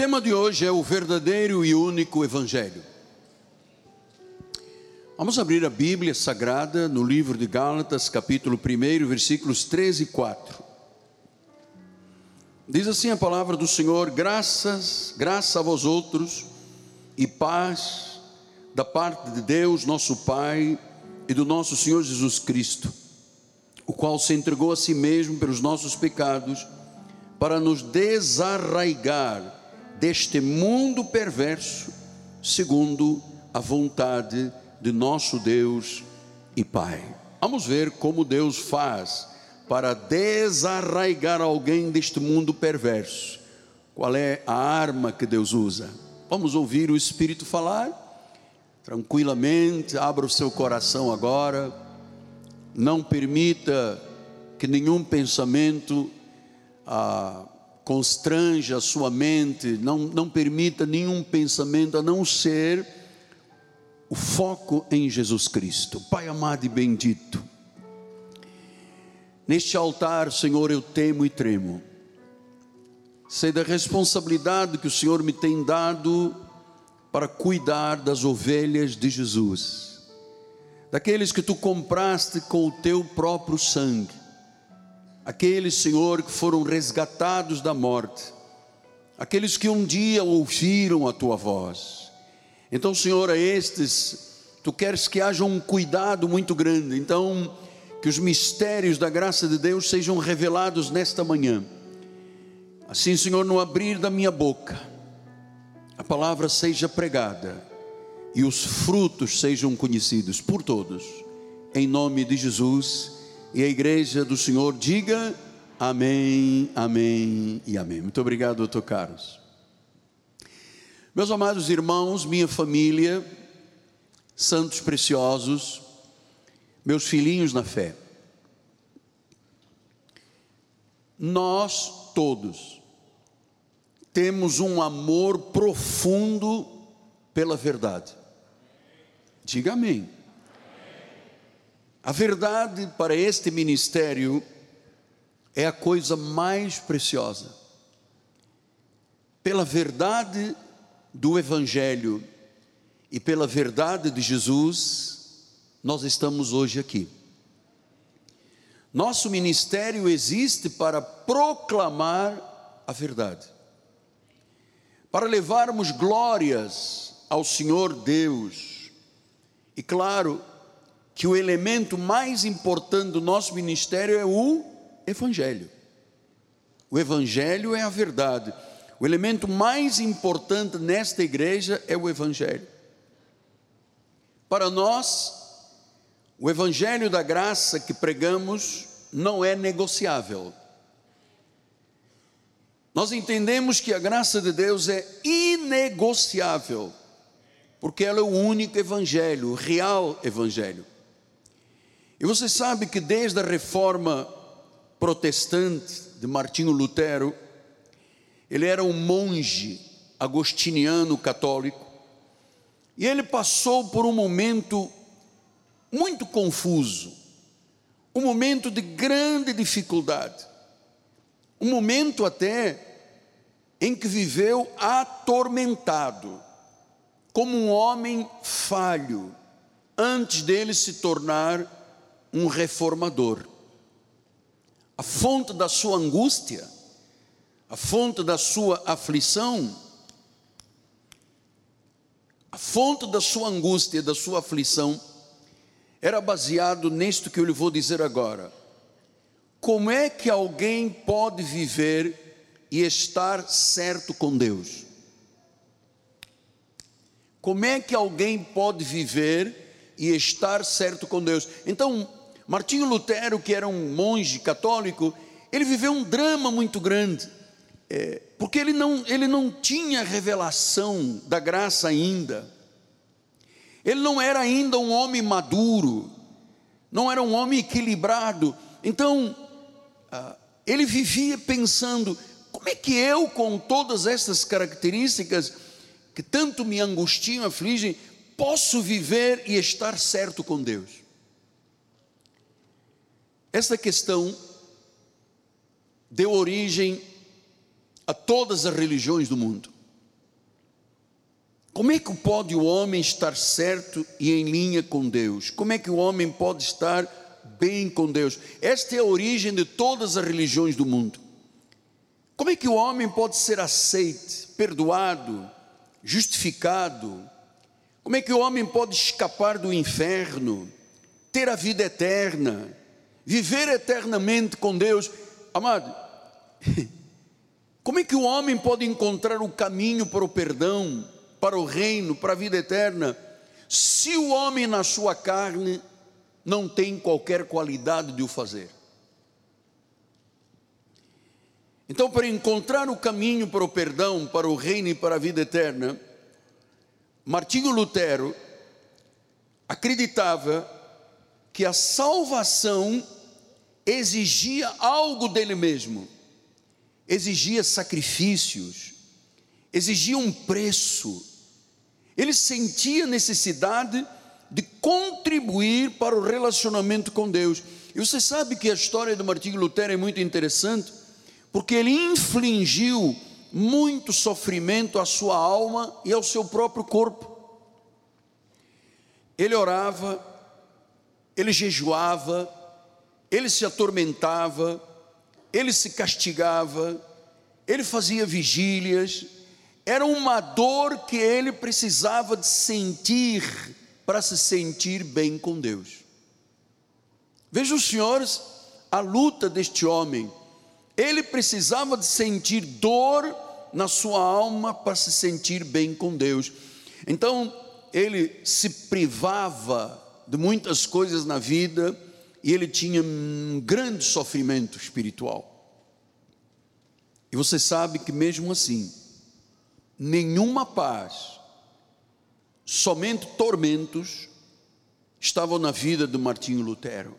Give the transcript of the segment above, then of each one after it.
tema de hoje é o verdadeiro e único Evangelho. Vamos abrir a Bíblia Sagrada no livro de Gálatas, capítulo 1, versículos 13 e 4. Diz assim a palavra do Senhor: graças, graça a vós outros e paz da parte de Deus, nosso Pai, e do nosso Senhor Jesus Cristo, o qual se entregou a si mesmo pelos nossos pecados, para nos desarraigar deste mundo perverso, segundo a vontade de nosso Deus e Pai. Vamos ver como Deus faz para desarraigar alguém deste mundo perverso. Qual é a arma que Deus usa? Vamos ouvir o Espírito falar? Tranquilamente, abra o seu coração agora. Não permita que nenhum pensamento ah, constrange a sua mente, não, não permita nenhum pensamento a não ser o foco em Jesus Cristo. Pai amado e bendito, neste altar, Senhor, eu temo e tremo. Sei da responsabilidade que o Senhor me tem dado para cuidar das ovelhas de Jesus, daqueles que tu compraste com o teu próprio sangue aqueles, Senhor, que foram resgatados da morte, aqueles que um dia ouviram a tua voz. Então, Senhor, a estes, tu queres que haja um cuidado muito grande, então, que os mistérios da graça de Deus sejam revelados nesta manhã. Assim, Senhor, no abrir da minha boca, a palavra seja pregada e os frutos sejam conhecidos por todos, em nome de Jesus e a igreja do Senhor diga amém, amém e amém. Muito obrigado, doutor Carlos. Meus amados irmãos, minha família, santos preciosos, meus filhinhos na fé, nós todos temos um amor profundo pela verdade. Diga amém. A verdade para este ministério é a coisa mais preciosa. Pela verdade do Evangelho e pela verdade de Jesus, nós estamos hoje aqui. Nosso ministério existe para proclamar a verdade, para levarmos glórias ao Senhor Deus, e claro, que o elemento mais importante do nosso ministério é o Evangelho. O Evangelho é a verdade. O elemento mais importante nesta igreja é o Evangelho. Para nós, o Evangelho da graça que pregamos não é negociável. Nós entendemos que a graça de Deus é inegociável, porque ela é o único Evangelho, o real Evangelho. E você sabe que desde a reforma protestante de Martinho Lutero, ele era um monge agostiniano católico, e ele passou por um momento muito confuso, um momento de grande dificuldade, um momento até em que viveu atormentado, como um homem falho, antes dele se tornar um reformador. A fonte da sua angústia, a fonte da sua aflição, a fonte da sua angústia da sua aflição era baseado nisto que eu lhe vou dizer agora. Como é que alguém pode viver e estar certo com Deus? Como é que alguém pode viver e estar certo com Deus? Então, Martinho Lutero, que era um monge católico, ele viveu um drama muito grande, é, porque ele não, ele não tinha revelação da graça ainda, ele não era ainda um homem maduro, não era um homem equilibrado, então, ah, ele vivia pensando: como é que eu, com todas essas características que tanto me angustiam, afligem, posso viver e estar certo com Deus? Essa questão deu origem a todas as religiões do mundo. Como é que pode o homem estar certo e em linha com Deus? Como é que o homem pode estar bem com Deus? Esta é a origem de todas as religiões do mundo. Como é que o homem pode ser aceite, perdoado, justificado? Como é que o homem pode escapar do inferno, ter a vida eterna, viver eternamente com Deus? Amado, como é que o homem pode encontrar o caminho para o perdão? para o reino, para a vida eterna, se o homem na sua carne não tem qualquer qualidade de o fazer. Então, para encontrar o caminho para o perdão, para o reino e para a vida eterna, Martinho Lutero acreditava que a salvação exigia algo dele mesmo, exigia sacrifícios, exigia um preço, ele sentia necessidade de contribuir para o relacionamento com Deus. E você sabe que a história do Martinho Lutero é muito interessante, porque ele infligiu muito sofrimento à sua alma e ao seu próprio corpo. Ele orava, ele jejuava, ele se atormentava, ele se castigava, ele fazia vigílias, era uma dor que ele precisava de sentir para se sentir bem com Deus. Veja os senhores a luta deste homem. Ele precisava de sentir dor na sua alma para se sentir bem com Deus. Então, ele se privava de muitas coisas na vida e ele tinha um grande sofrimento espiritual. E você sabe que mesmo assim, nenhuma paz, somente tormentos estavam na vida de Martinho Lutero.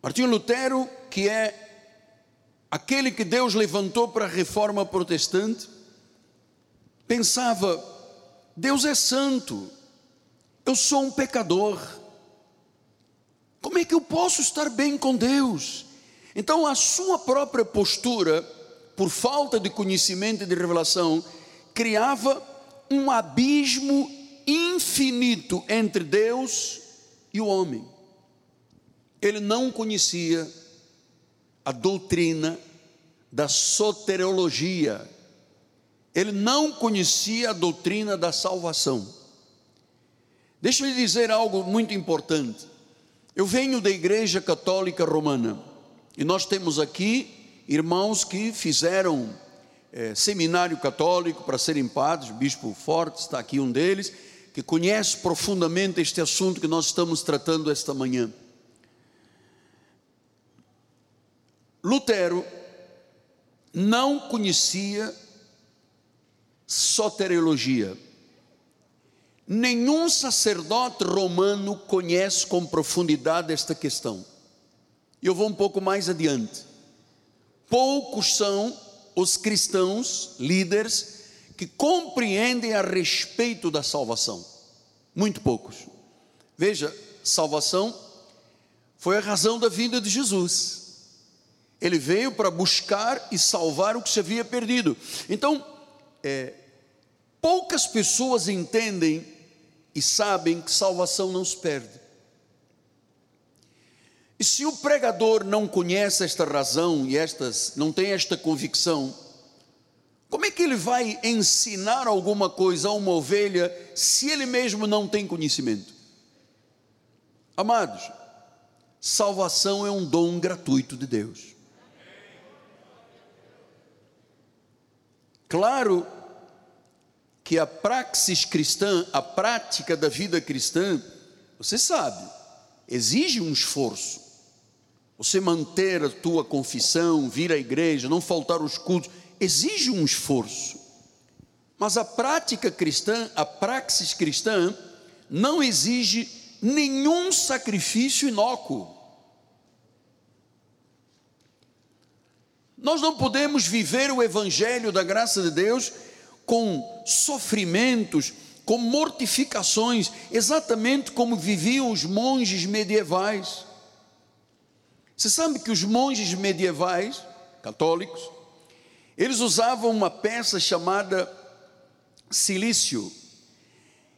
Martinho Lutero, que é aquele que Deus levantou para a reforma protestante, pensava: Deus é santo, eu sou um pecador, como é que eu posso estar bem com Deus? Então, a sua própria postura por falta de conhecimento e de revelação, criava um abismo infinito entre Deus e o homem. Ele não conhecia a doutrina da soteriologia, ele não conhecia a doutrina da salvação. Deixa eu lhe dizer algo muito importante. Eu venho da Igreja Católica Romana e nós temos aqui irmãos que fizeram é, seminário católico para serem padres, o Bispo Forte está aqui um deles, que conhece profundamente este assunto que nós estamos tratando esta manhã. Lutero não conhecia soteriologia. Nenhum sacerdote romano conhece com profundidade esta questão. Eu vou um pouco mais adiante poucos são os cristãos líderes que compreendem a respeito da salvação. Muito poucos. Veja, salvação foi a razão da vinda de Jesus. Ele veio para buscar e salvar o que se havia perdido. Então, é, poucas pessoas entendem e sabem que salvação não se perde. E se o pregador não conhece esta razão e estas, não tem esta convicção, como é que ele vai ensinar alguma coisa a uma ovelha se ele mesmo não tem conhecimento? Amados, salvação é um dom gratuito de Deus. Claro que a praxis cristã, a prática da vida cristã, você sabe, exige um esforço. Você manter a tua confissão, vir à igreja, não faltar os cultos, exige um esforço. Mas a prática cristã, a praxis cristã, não exige nenhum sacrifício inócuo. Nós não podemos viver o evangelho da graça de Deus com sofrimentos, com mortificações, exatamente como viviam os monges medievais. Você sabe que os monges medievais, católicos, eles usavam uma peça chamada silício.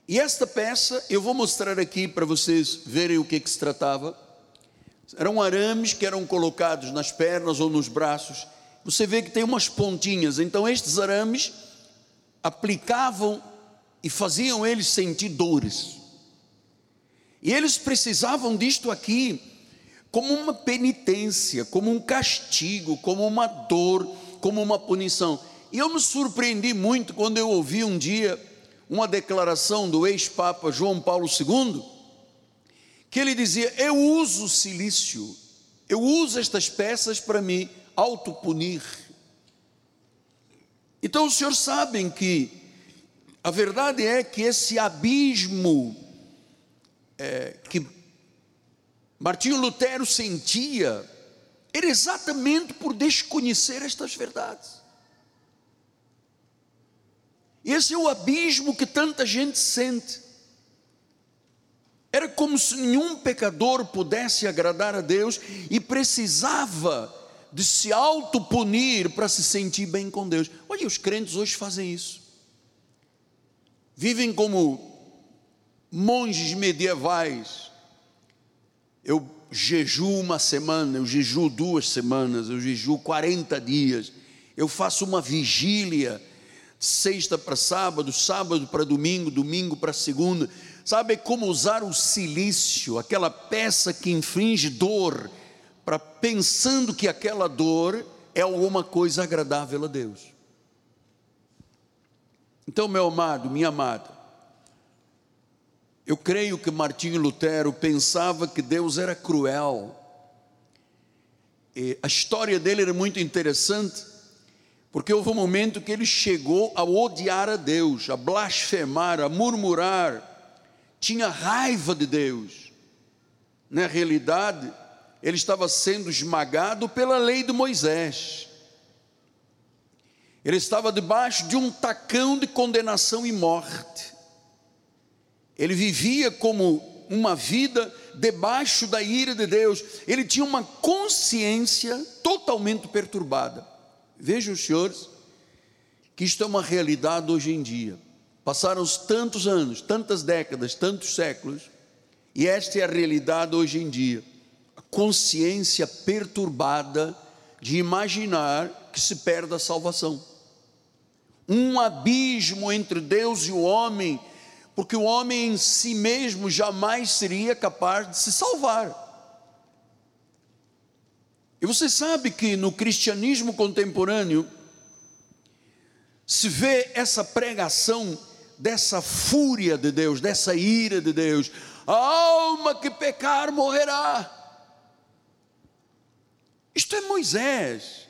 E esta peça eu vou mostrar aqui para vocês verem o que, que se tratava. Eram arames que eram colocados nas pernas ou nos braços. Você vê que tem umas pontinhas. Então, estes arames aplicavam e faziam eles sentir dores. E eles precisavam disto aqui como uma penitência, como um castigo, como uma dor, como uma punição. E eu me surpreendi muito quando eu ouvi um dia uma declaração do ex-papa João Paulo II, que ele dizia: Eu uso silício, eu uso estas peças para me autopunir. Então os senhores sabem que a verdade é que esse abismo é, que Martinho Lutero sentia era exatamente por desconhecer estas verdades. Esse é o abismo que tanta gente sente. Era como se nenhum pecador pudesse agradar a Deus e precisava de se autopunir para se sentir bem com Deus. Olha, os crentes hoje fazem isso. Vivem como monges medievais. Eu jejuo uma semana, eu jejuo duas semanas, eu jejuo 40 dias, eu faço uma vigília, sexta para sábado, sábado para domingo, domingo para segunda. Sabe como usar o silício, aquela peça que infringe dor, para pensando que aquela dor é alguma coisa agradável a Deus. Então, meu amado, minha amada, eu creio que Martinho Lutero pensava que Deus era cruel. E a história dele era muito interessante, porque houve um momento que ele chegou a odiar a Deus, a blasfemar, a murmurar, tinha raiva de Deus. Na realidade, ele estava sendo esmagado pela lei de Moisés. Ele estava debaixo de um tacão de condenação e morte. Ele vivia como uma vida debaixo da ira de Deus. Ele tinha uma consciência totalmente perturbada. Vejam, senhores, que isto é uma realidade hoje em dia. Passaram-se tantos anos, tantas décadas, tantos séculos, e esta é a realidade hoje em dia. Consciência perturbada de imaginar que se perde a salvação. Um abismo entre Deus e o homem porque o homem em si mesmo jamais seria capaz de se salvar. E você sabe que no cristianismo contemporâneo se vê essa pregação dessa fúria de Deus, dessa ira de Deus. A alma que pecar morrerá. Isto é Moisés.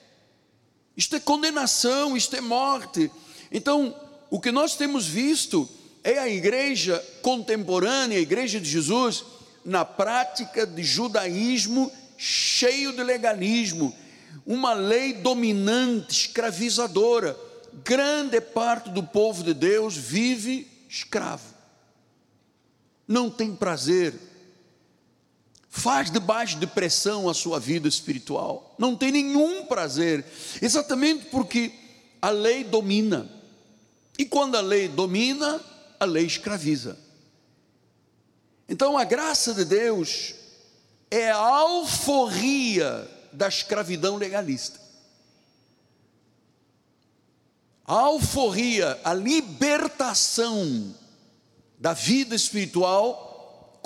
Isto é condenação, isto é morte. Então, o que nós temos visto é a igreja contemporânea, a igreja de Jesus, na prática de judaísmo cheio de legalismo, uma lei dominante, escravizadora. Grande parte do povo de Deus vive escravo, não tem prazer, faz debaixo de pressão a sua vida espiritual, não tem nenhum prazer, exatamente porque a lei domina. E quando a lei domina, a lei escraviza. Então a graça de Deus é a alforria da escravidão legalista. A alforria, a libertação da vida espiritual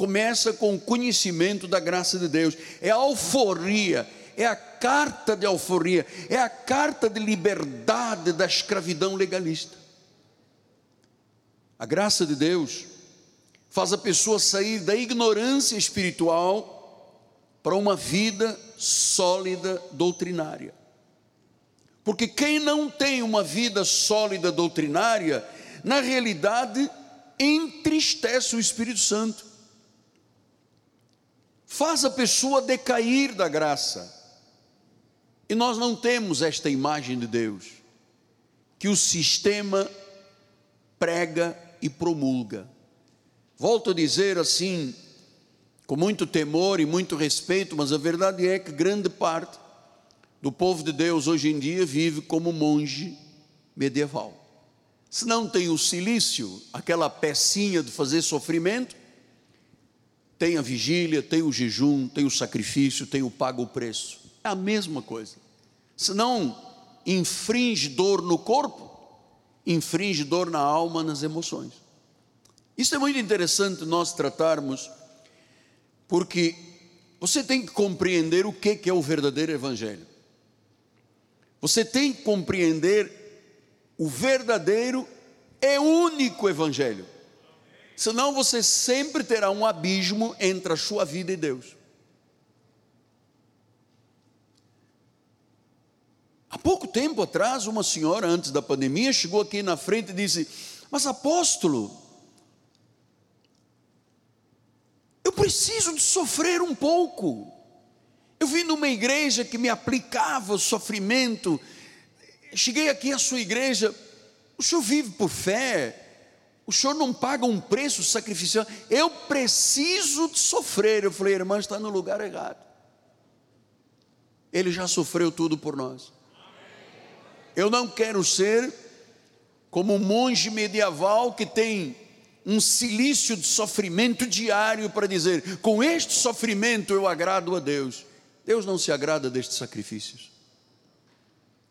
começa com o conhecimento da graça de Deus. É a alforria, é a carta de alforria, é a carta de liberdade da escravidão legalista. A graça de Deus faz a pessoa sair da ignorância espiritual para uma vida sólida doutrinária. Porque quem não tem uma vida sólida doutrinária, na realidade, entristece o Espírito Santo. Faz a pessoa decair da graça. E nós não temos esta imagem de Deus, que o sistema prega e promulga. Volto a dizer assim, com muito temor e muito respeito, mas a verdade é que grande parte do povo de Deus hoje em dia vive como monge medieval. Se não tem o silício, aquela pecinha de fazer sofrimento, tem a vigília, tem o jejum, tem o sacrifício, tem o pago o preço. É a mesma coisa. Se não infringe dor no corpo, infringe dor na alma, nas emoções. Isso é muito interessante nós tratarmos, porque você tem que compreender o que é o verdadeiro evangelho. Você tem que compreender o verdadeiro e único evangelho. Senão você sempre terá um abismo entre a sua vida e Deus. Há pouco tempo atrás, uma senhora, antes da pandemia, chegou aqui na frente e disse: Mas apóstolo, eu preciso de sofrer um pouco. Eu vim numa igreja que me aplicava o sofrimento. Cheguei aqui à sua igreja. O senhor vive por fé. O senhor não paga um preço sacrificial. Eu preciso sofrer. Eu falei, irmã, está no lugar errado. Ele já sofreu tudo por nós. Eu não quero ser como um monge medieval que tem um silício de sofrimento diário para dizer: com este sofrimento eu agrado a Deus. Deus não se agrada destes sacrifícios.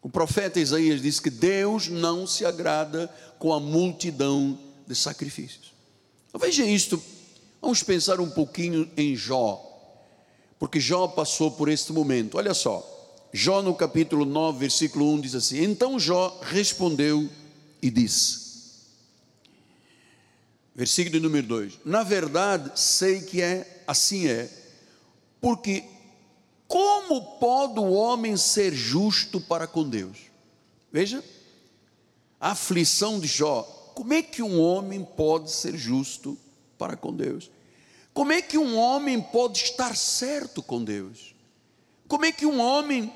O profeta Isaías diz que Deus não se agrada com a multidão de sacrifícios. Então, veja isto, vamos pensar um pouquinho em Jó, porque Jó passou por este momento. Olha só, Jó no capítulo 9, versículo 1 diz assim: Então Jó respondeu e disse, versículo número 2: Na verdade, sei que é assim é, porque como pode o homem ser justo para com Deus? Veja, a aflição de Jó. Como é que um homem pode ser justo para com Deus? Como é que um homem pode estar certo com Deus? Como é que um homem,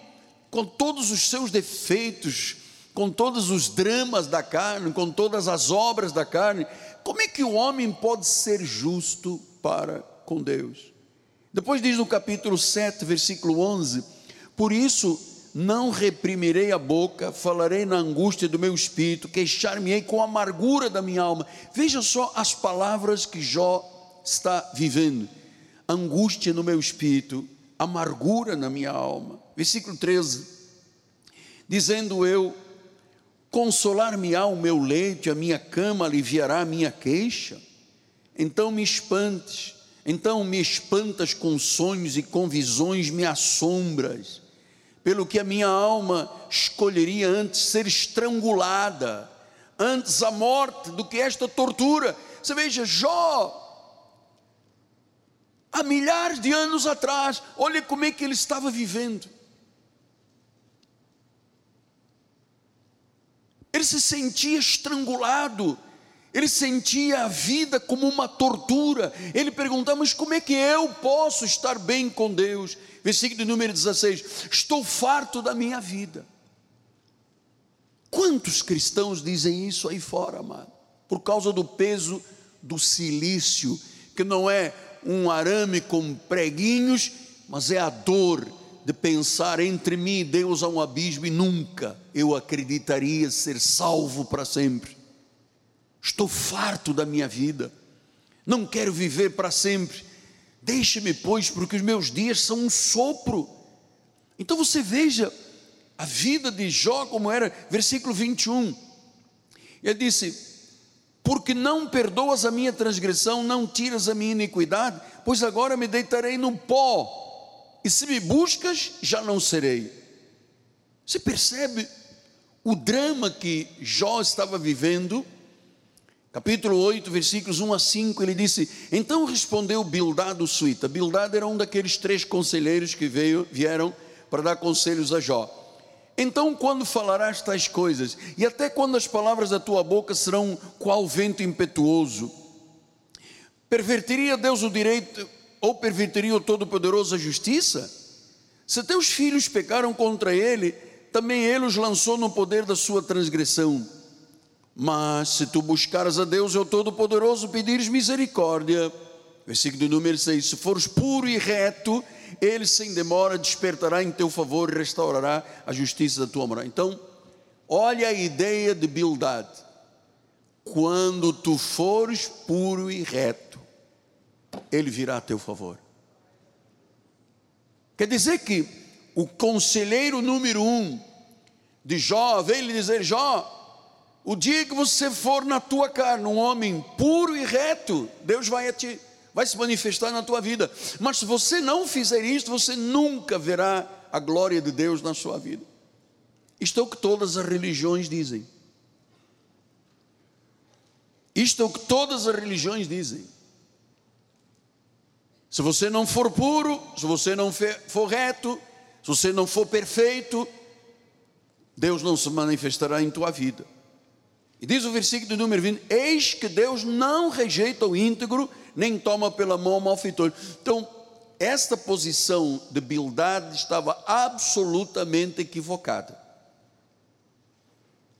com todos os seus defeitos, com todos os dramas da carne, com todas as obras da carne, como é que o homem pode ser justo para com Deus? Depois diz no capítulo 7, versículo 11: Por isso não reprimirei a boca, falarei na angústia do meu espírito, queixar-me-ei com a amargura da minha alma. Veja só as palavras que Jó está vivendo: angústia no meu espírito, amargura na minha alma. Versículo 13: Dizendo eu, consolar-me-á o meu leito, a minha cama aliviará a minha queixa. Então me espantes então me espantas com sonhos e com visões me assombras, pelo que a minha alma escolheria antes ser estrangulada, antes a morte do que esta tortura. Você veja, Jó, há milhares de anos atrás, olha como é que ele estava vivendo. Ele se sentia estrangulado, ele sentia a vida como uma tortura. Ele perguntava: Mas como é que eu posso estar bem com Deus? Versículo número 16: Estou farto da minha vida. Quantos cristãos dizem isso aí fora, amado? Por causa do peso do silício, que não é um arame com preguinhos, mas é a dor de pensar entre mim e Deus há um abismo e nunca eu acreditaria ser salvo para sempre. Estou farto da minha vida. Não quero viver para sempre. Deixe-me, pois, porque os meus dias são um sopro. Então você veja a vida de Jó como era, versículo 21. Ele disse: Porque não perdoas a minha transgressão, não tiras a minha iniquidade, pois agora me deitarei no pó, e se me buscas, já não serei. Você percebe o drama que Jó estava vivendo? Capítulo 8, versículos 1 a 5, ele disse: Então respondeu Bildad o suíta. Bildad era um daqueles três conselheiros que veio, vieram para dar conselhos a Jó. Então, quando falarás tais coisas, e até quando as palavras da tua boca serão qual vento impetuoso, perverteria Deus o direito ou perverteria o Todo-Poderoso a justiça? Se teus filhos pecaram contra ele, também ele os lançou no poder da sua transgressão. Mas se tu buscares a Deus, é o Todo-Poderoso, pedires misericórdia. Versículo número 6: Se fores puro e reto, Ele sem demora despertará em teu favor e restaurará a justiça da tua moral. Então, olha a ideia de Bildad. quando tu fores puro e reto, ele virá a teu favor. Quer dizer que o conselheiro número um de Jó veio lhe dizer: Jó, o dia que você for na tua carne, um homem puro e reto, Deus vai, te, vai se manifestar na tua vida. Mas se você não fizer isto, você nunca verá a glória de Deus na sua vida. Isto é o que todas as religiões dizem. Isto é o que todas as religiões dizem. Se você não for puro, se você não for reto, se você não for perfeito, Deus não se manifestará em tua vida. E diz o versículo número 20: Eis que Deus não rejeita o íntegro, nem toma pela mão o malfeitor. Então, esta posição de Bildade estava absolutamente equivocada.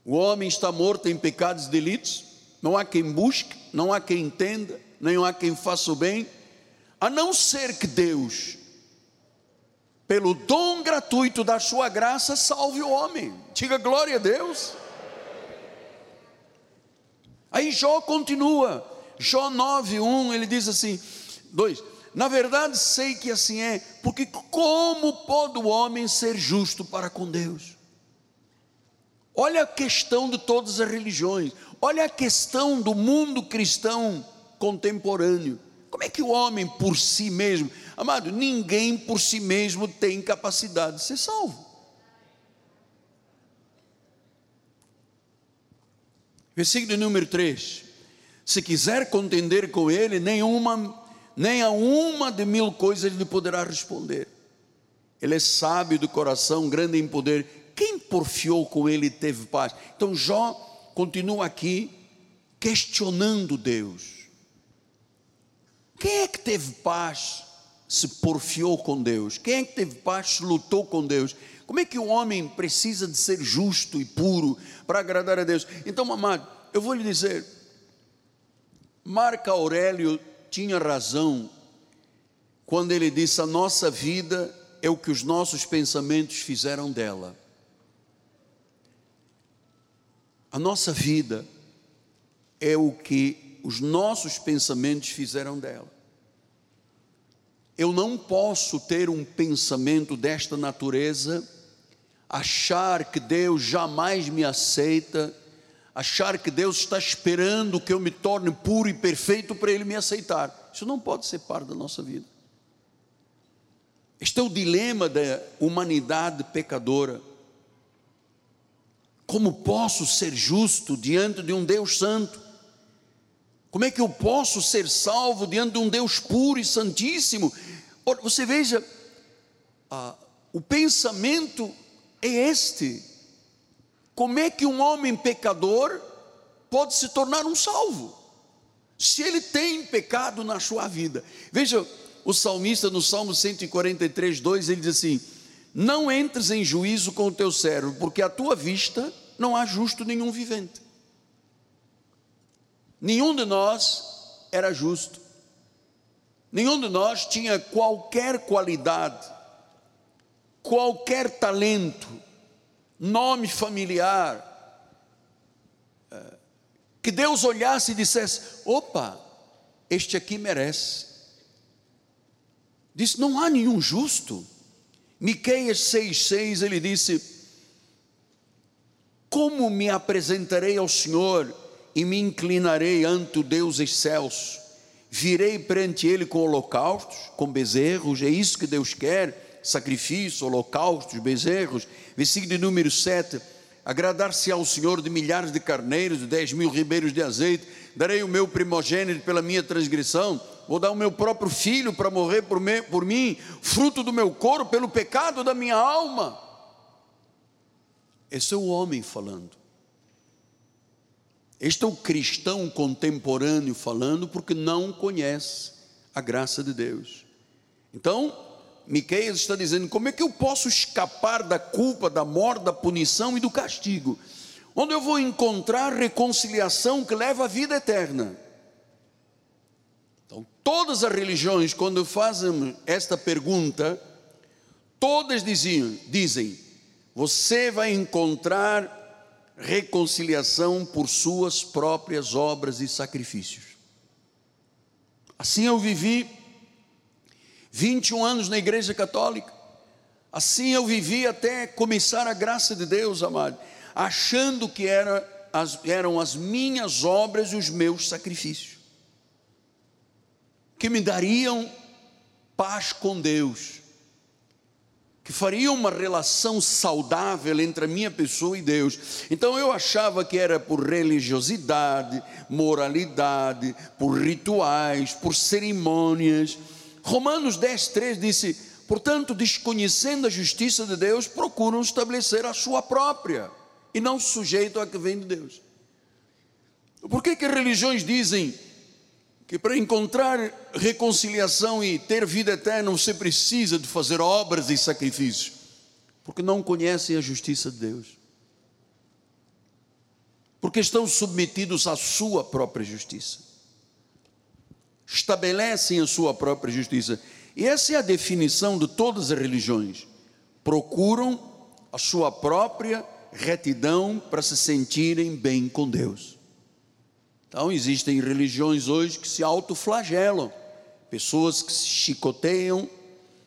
O homem está morto em pecados e delitos, não há quem busque, não há quem entenda, nem há quem faça o bem, a não ser que Deus, pelo dom gratuito da sua graça, salve o homem. Diga glória a Deus. Aí Jó continua, Jó 9:1, ele diz assim: 2. Na verdade sei que assim é, porque como pode o homem ser justo para com Deus? Olha a questão de todas as religiões, olha a questão do mundo cristão contemporâneo. Como é que o homem por si mesmo, amado, ninguém por si mesmo tem capacidade de ser salvo. Versículo número 3: Se quiser contender com ele, nenhuma, nem a uma de mil coisas lhe poderá responder. Ele é sábio do coração, grande em poder. Quem porfiou com ele teve paz. Então Jó continua aqui questionando Deus. Quem é que teve paz se porfiou com Deus? Quem é que teve paz se lutou com Deus? Como é que o homem precisa de ser justo e puro para agradar a Deus? Então, amado, eu vou lhe dizer, Marco Aurélio tinha razão quando ele disse: a nossa vida é o que os nossos pensamentos fizeram dela. A nossa vida é o que os nossos pensamentos fizeram dela. Eu não posso ter um pensamento desta natureza achar que Deus jamais me aceita, achar que Deus está esperando que eu me torne puro e perfeito para Ele me aceitar. Isso não pode ser parte da nossa vida. Este é o dilema da humanidade pecadora. Como posso ser justo diante de um Deus santo? Como é que eu posso ser salvo diante de um Deus puro e santíssimo? Você veja, ah, o pensamento é este: como é que um homem pecador pode se tornar um salvo? Se ele tem pecado na sua vida. Veja, o salmista no Salmo 143, 2, ele diz assim: Não entres em juízo com o teu servo, porque à tua vista não há justo nenhum vivente. Nenhum de nós era justo, nenhum de nós tinha qualquer qualidade qualquer talento, nome familiar, eh, que Deus olhasse e dissesse: opa, este aqui merece. Disse: não há nenhum justo. Miqueias 6,6 ele disse: Como me apresentarei ao Senhor e me inclinarei ante o Deus excelso? Virei perante Ele com holocaustos, com bezerros, é isso que Deus quer sacrifício, holocaustos, bezerros. Versículo número 7. Agradar-se ao Senhor de milhares de carneiros, de dez mil ribeiros de azeite, darei o meu primogênito pela minha transgressão, vou dar o meu próprio filho para morrer por, me, por mim, fruto do meu corpo, pelo pecado da minha alma. Esse é o homem falando. Este é o cristão contemporâneo falando porque não conhece a graça de Deus. Então, Miqueias está dizendo: como é que eu posso escapar da culpa, da morte, da punição e do castigo? Onde eu vou encontrar reconciliação que leva à vida eterna? Então, todas as religiões, quando fazem esta pergunta, todas diziam, dizem: você vai encontrar reconciliação por suas próprias obras e sacrifícios. Assim eu vivi 21 anos na Igreja Católica. Assim eu vivi até começar a graça de Deus, amado, achando que era as, eram as minhas obras e os meus sacrifícios, que me dariam paz com Deus, que fariam uma relação saudável entre a minha pessoa e Deus. Então eu achava que era por religiosidade, moralidade, por rituais, por cerimônias. Romanos 10, 3 disse: portanto, desconhecendo a justiça de Deus, procuram estabelecer a sua própria e não sujeito a que vem de Deus. Por que, que religiões dizem que para encontrar reconciliação e ter vida eterna você precisa de fazer obras e sacrifícios? Porque não conhecem a justiça de Deus. Porque estão submetidos à sua própria justiça. Estabelecem a sua própria justiça. E essa é a definição de todas as religiões. Procuram a sua própria retidão para se sentirem bem com Deus. Então, existem religiões hoje que se autoflagelam, pessoas que se chicoteiam,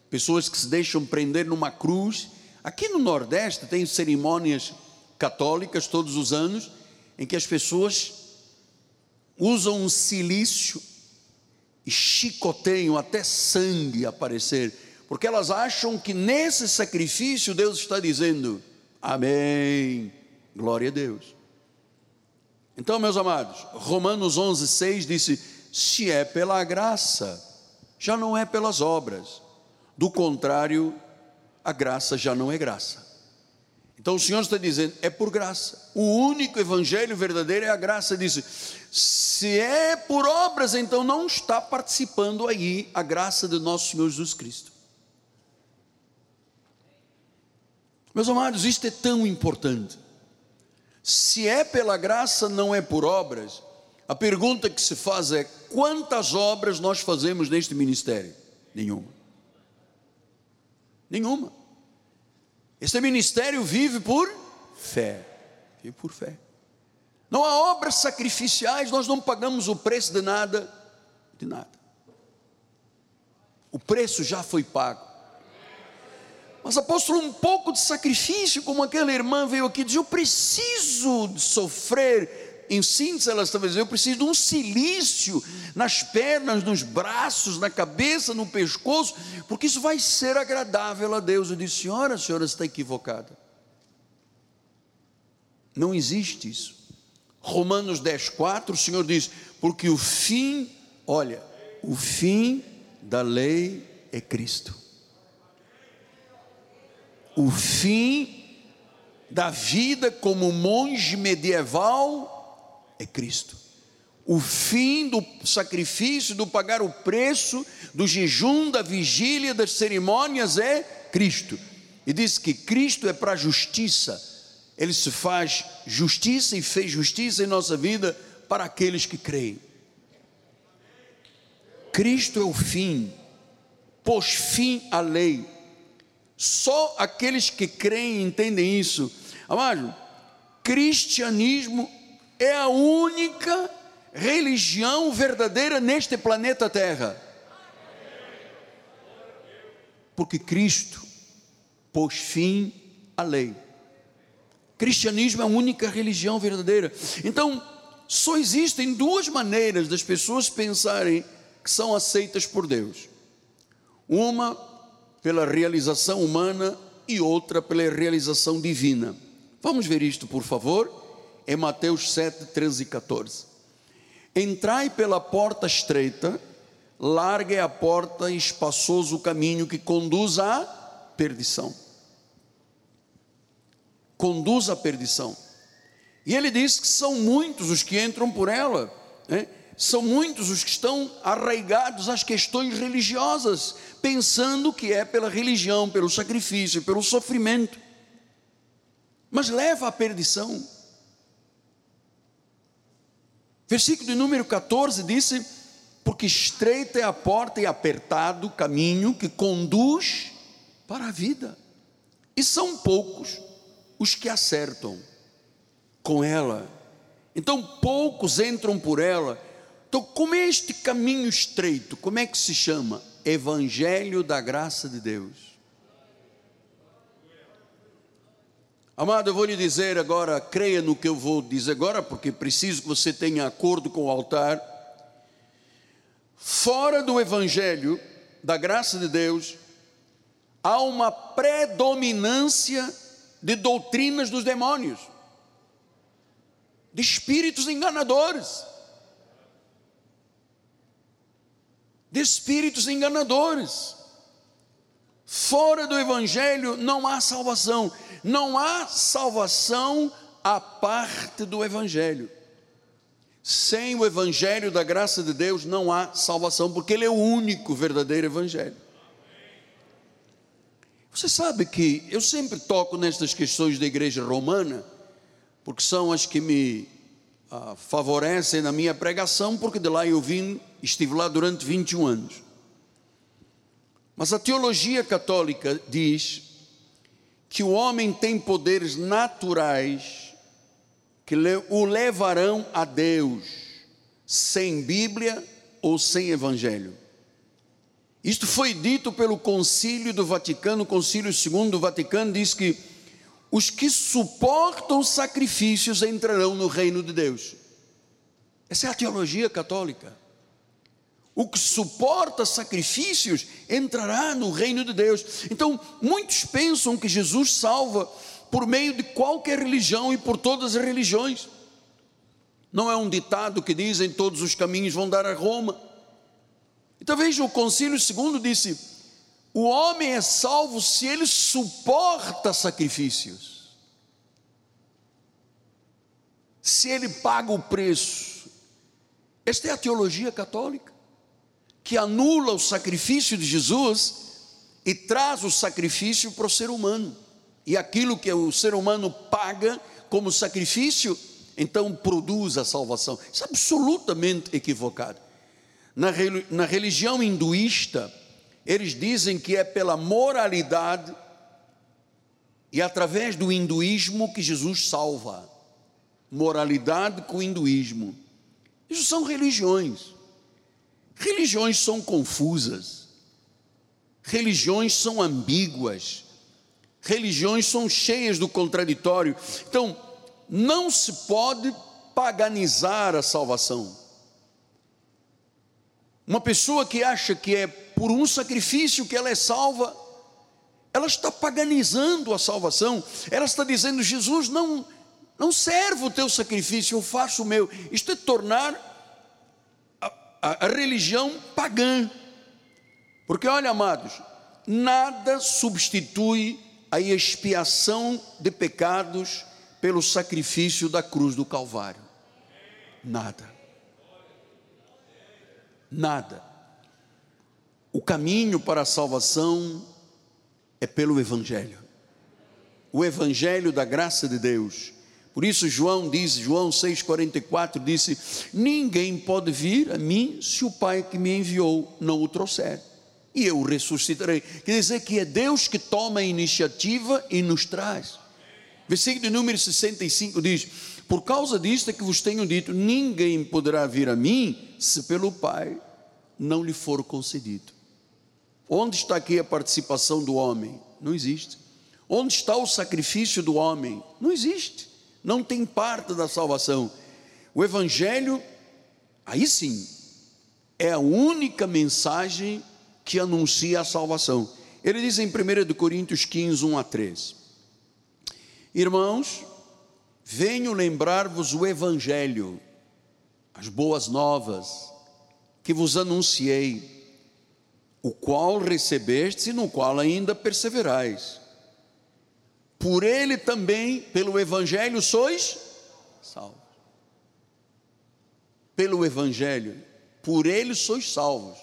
pessoas que se deixam prender numa cruz. Aqui no Nordeste tem cerimônias católicas todos os anos em que as pessoas usam um silício e chicoteiam até sangue aparecer, porque elas acham que nesse sacrifício Deus está dizendo: Amém. Glória a Deus. Então, meus amados, Romanos 11, 6 disse: se é pela graça, já não é pelas obras. Do contrário, a graça já não é graça. Então o Senhor está dizendo, é por graça. O único evangelho verdadeiro é a graça. Disse, se é por obras, então não está participando aí a graça de nosso Senhor Jesus Cristo. Meus amados, isto é tão importante. Se é pela graça, não é por obras. A pergunta que se faz é: quantas obras nós fazemos neste ministério? Nenhuma. Nenhuma. Este ministério vive por fé. Vive por fé. Não há obras sacrificiais, nós não pagamos o preço de nada, de nada. O preço já foi pago. Mas apóstolo, um pouco de sacrifício, como aquela irmã veio aqui dizer, eu preciso sofrer. Em síntese, ela estava dizendo, eu preciso de um silício nas pernas, nos braços, na cabeça, no pescoço, porque isso vai ser agradável a Deus. Eu disse, senhora, a senhora está equivocada. Não existe isso. Romanos 10, 4, o Senhor diz, porque o fim, olha, o fim da lei é Cristo o fim da vida como monge medieval é Cristo. O fim do sacrifício, do pagar o preço, do jejum, da vigília, das cerimônias é Cristo. E diz que Cristo é para a justiça. Ele se faz justiça e fez justiça em nossa vida para aqueles que creem. Cristo é o fim, pôs fim à lei só aqueles que creem entendem isso. Amado, cristianismo é a única religião verdadeira neste planeta Terra. Porque Cristo pôs fim à lei. Cristianismo é a única religião verdadeira. Então, só existem duas maneiras das pessoas pensarem que são aceitas por Deus. Uma pela realização humana e outra pela realização divina. Vamos ver isto, por favor, em Mateus 7, 13 e 14. Entrai pela porta estreita, larga é a porta e espaçoso o caminho que conduz à perdição. Conduz à perdição. E ele diz que são muitos os que entram por ela. Né? são muitos os que estão arraigados às questões religiosas, pensando que é pela religião, pelo sacrifício, pelo sofrimento, mas leva à perdição. Versículo de número 14 disse: Porque estreita é a porta e apertado o caminho que conduz para a vida, e são poucos os que acertam. com ela. Então poucos entram por ela. Então, como é este caminho estreito? Como é que se chama? Evangelho da graça de Deus. Amado, eu vou lhe dizer agora, creia no que eu vou dizer agora, porque preciso que você tenha acordo com o altar. Fora do Evangelho, da graça de Deus, há uma predominância de doutrinas dos demônios, de espíritos enganadores. De espíritos enganadores. Fora do Evangelho não há salvação não há salvação à parte do Evangelho. Sem o Evangelho da graça de Deus não há salvação, porque Ele é o único verdadeiro Evangelho. Você sabe que eu sempre toco nestas questões da igreja romana, porque são as que me ah, favorecem na minha pregação, porque de lá eu vim, estive lá durante 21 anos. Mas a teologia católica diz que o homem tem poderes naturais que o levarão a Deus, sem Bíblia ou sem Evangelho. Isto foi dito pelo Concílio do Vaticano, o Concílio II do Vaticano diz que os que suportam sacrifícios entrarão no reino de Deus. Essa é a teologia católica. O que suporta sacrifícios entrará no reino de Deus. Então, muitos pensam que Jesus salva por meio de qualquer religião e por todas as religiões. Não é um ditado que dizem todos os caminhos vão dar a Roma. Então veja, o Concílio segundo disse: o homem é salvo se ele suporta sacrifícios, se ele paga o preço. Esta é a teologia católica que anula o sacrifício de Jesus e traz o sacrifício para o ser humano. E aquilo que o ser humano paga como sacrifício, então produz a salvação. Isso é absolutamente equivocado. Na, religião hinduísta, eles dizem que é pela moralidade e através do hinduísmo que Jesus salva. Moralidade com hinduísmo. Isso são religiões. Religiões são confusas, religiões são ambíguas, religiões são cheias do contraditório. Então, não se pode paganizar a salvação. Uma pessoa que acha que é por um sacrifício que ela é salva, ela está paganizando a salvação. Ela está dizendo: Jesus, não, não serve o teu sacrifício, eu faço o meu. Isto é tornar a, a religião pagã. Porque, olha, amados, nada substitui a expiação de pecados pelo sacrifício da cruz do Calvário. Nada. Nada. O caminho para a salvação é pelo Evangelho. O Evangelho da graça de Deus por isso João diz, João 6,44 disse: Ninguém pode vir a mim se o Pai que me enviou não o trouxer. E eu o ressuscitarei. Quer dizer que é Deus que toma a iniciativa e nos traz. Versículo número 65 diz: Por causa disto é que vos tenho dito: ninguém poderá vir a mim se pelo Pai não lhe for concedido. Onde está aqui a participação do homem? Não existe. Onde está o sacrifício do homem? Não existe não tem parte da salvação. O Evangelho, aí sim, é a única mensagem que anuncia a salvação. Ele diz em 1 Coríntios 15, 1 a 3: Irmãos, venho lembrar-vos o Evangelho, as boas novas, que vos anunciei, o qual recebestes e no qual ainda perseverais por ele também, pelo Evangelho, sois salvos. Pelo Evangelho, por ele sois salvos.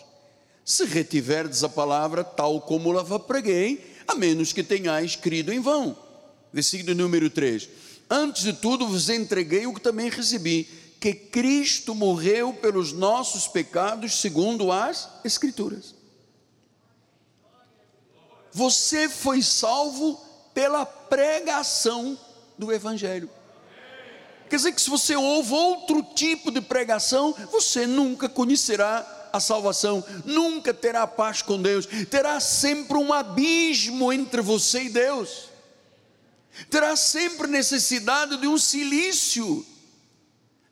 Se retiverdes a palavra tal como la preguei, a menos que tenhais crido em vão. Versículo número 3. Antes de tudo vos entreguei o que também recebi, que Cristo morreu pelos nossos pecados, segundo as Escrituras. Você foi salvo pela pregação do Evangelho. Quer dizer que se você ouve outro tipo de pregação, você nunca conhecerá a salvação, nunca terá paz com Deus, terá sempre um abismo entre você e Deus, terá sempre necessidade de um silício,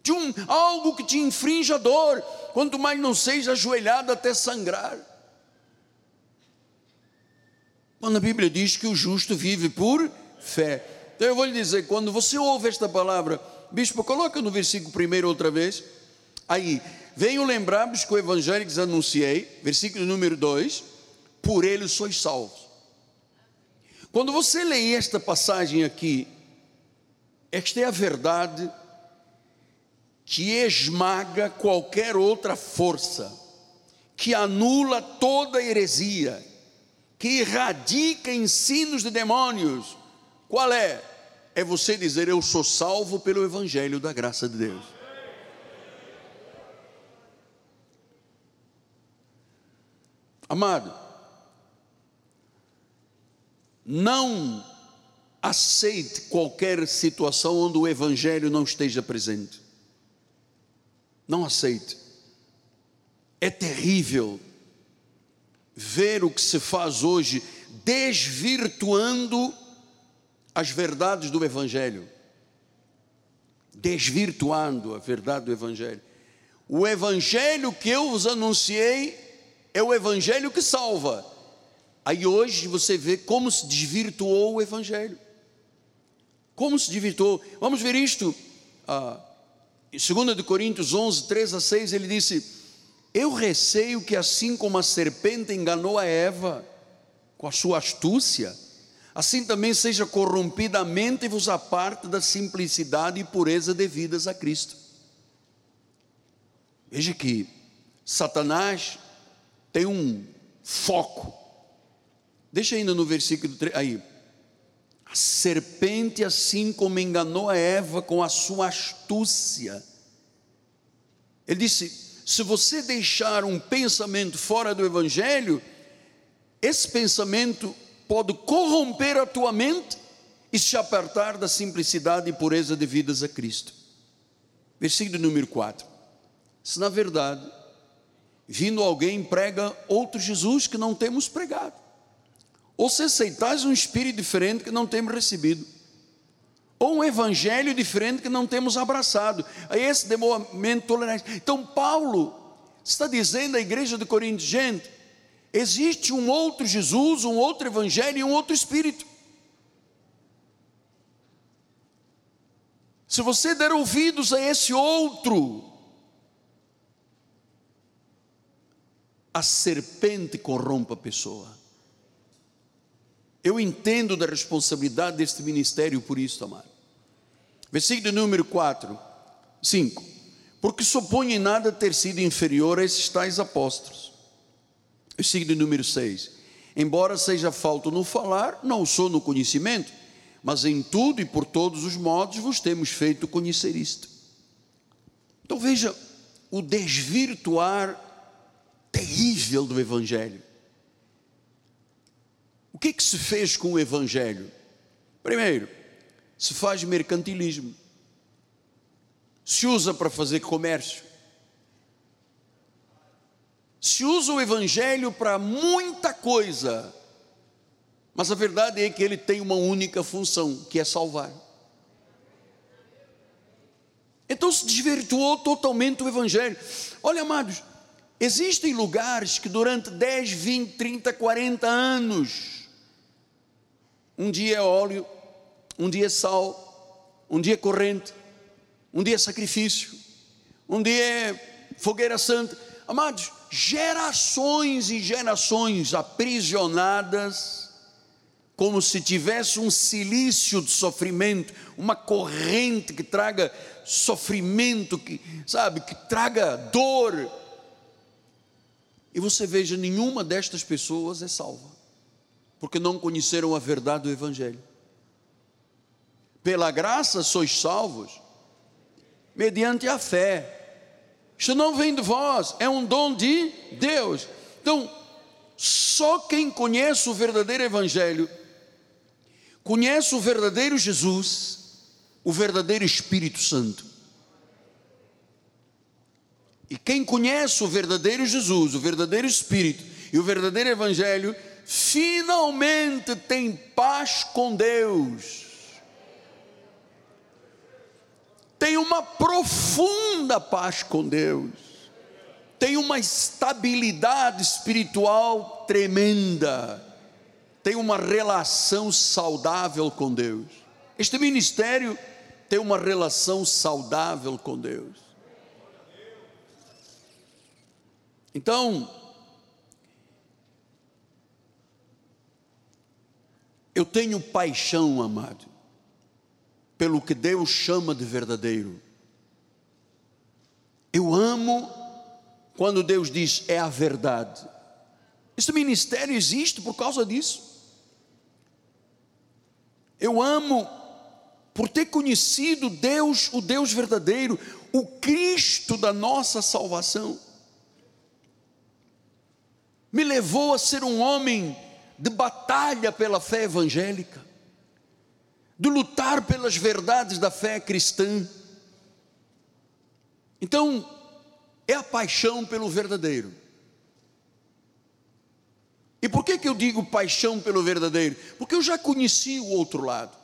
de um algo que te infrinja dor, quanto mais não seja ajoelhado até sangrar. Quando a Bíblia diz que o justo vive por fé. Então eu vou lhe dizer, quando você ouve esta palavra, bispo, coloca no versículo primeiro outra vez. Aí, venho lembrar-vos que o evangelho que anunciei, versículo número 2, por ele sois salvos. Quando você lê esta passagem aqui, esta é a verdade que esmaga qualquer outra força, que anula toda heresia, que erradica ensinos de demônios. Qual é? É você dizer: Eu sou salvo pelo Evangelho da graça de Deus. Amado, não aceite qualquer situação onde o Evangelho não esteja presente. Não aceite. É terrível ver o que se faz hoje, desvirtuando as verdades do Evangelho. Desvirtuando a verdade do Evangelho. O Evangelho que eu vos anunciei é o evangelho que salva. Aí hoje você vê como se desvirtuou o evangelho. Como se desvirtuou. Vamos ver isto. Ah, em 2 Coríntios 11, 3 a 6, ele disse: Eu receio que assim como a serpente enganou a Eva com a sua astúcia, assim também seja corrompida a mente e vos aparte da simplicidade e pureza devidas a Cristo. Veja que Satanás tem um foco. Deixa ainda no versículo 3, aí. A serpente, assim como enganou a Eva com a sua astúcia. Ele disse: se você deixar um pensamento fora do Evangelho, esse pensamento pode corromper a tua mente e se apartar da simplicidade e pureza devidas a Cristo. Versículo número 4. Se na verdade vindo alguém prega outro Jesus que não temos pregado. Ou se aceitais um espírito diferente que não temos recebido. Ou um evangelho diferente que não temos abraçado. A esse demomento tolerante. Então Paulo está dizendo à igreja de Corinto, gente, existe um outro Jesus, um outro evangelho e um outro espírito. Se você der ouvidos a esse outro, a serpente corrompe a pessoa. Eu entendo da responsabilidade deste ministério por isso, amado. Versículo número 4, 5. Porque supõe nada ter sido inferior a esses tais apóstolos. Versículo número 6. Embora seja falto no falar, não sou no conhecimento, mas em tudo e por todos os modos vos temos feito conhecer isto. Então veja o desvirtuar terrível do Evangelho. O que, que se fez com o Evangelho? Primeiro, se faz mercantilismo, se usa para fazer comércio, se usa o Evangelho para muita coisa, mas a verdade é que ele tem uma única função, que é salvar. Então se desvirtuou totalmente o Evangelho. Olha, amados, Existem lugares que durante 10, 20, 30, 40 anos, um dia é óleo, um dia sal, um dia corrente, um dia sacrifício, um dia fogueira santa. Amados, gerações e gerações aprisionadas, como se tivesse um silício de sofrimento, uma corrente que traga sofrimento, que sabe, que traga dor, e você veja, nenhuma destas pessoas é salva, porque não conheceram a verdade do Evangelho. Pela graça sois salvos, mediante a fé. Isto não vem de vós, é um dom de Deus. Então, só quem conhece o verdadeiro Evangelho, conhece o verdadeiro Jesus, o verdadeiro Espírito Santo. E quem conhece o verdadeiro Jesus, o verdadeiro Espírito e o verdadeiro Evangelho, finalmente tem paz com Deus. Tem uma profunda paz com Deus. Tem uma estabilidade espiritual tremenda. Tem uma relação saudável com Deus. Este ministério tem uma relação saudável com Deus. Então, eu tenho paixão, amado, pelo que Deus chama de verdadeiro. Eu amo quando Deus diz é a verdade. Este ministério existe por causa disso. Eu amo por ter conhecido Deus, o Deus verdadeiro, o Cristo da nossa salvação me levou a ser um homem de batalha pela fé evangélica, de lutar pelas verdades da fé cristã. Então, é a paixão pelo verdadeiro. E por que, que eu digo paixão pelo verdadeiro? Porque eu já conheci o outro lado.